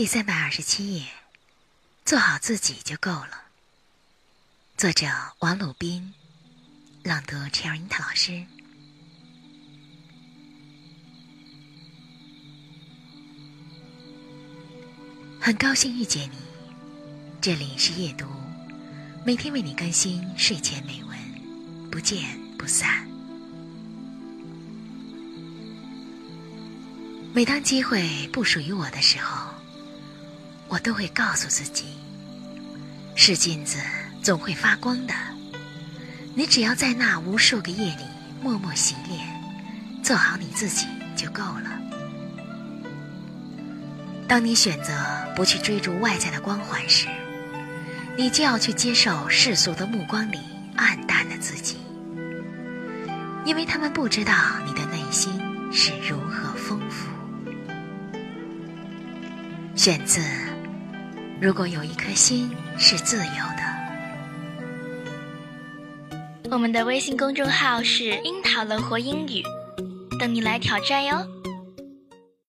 第三百二十七页，做好自己就够了。作者：王鲁宾，朗读 c h e r i n t 老师。很高兴遇见你，这里是夜读，每天为你更新睡前美文，不见不散。每当机会不属于我的时候。我都会告诉自己，是镜子总会发光的。你只要在那无数个夜里默默洗脸，做好你自己就够了。当你选择不去追逐外在的光环时，你就要去接受世俗的目光里暗淡的自己，因为他们不知道你的内心是如何丰富。选自。如果有一颗心是自由的，我们的微信公众号是“樱桃乐活英语”，等你来挑战哟。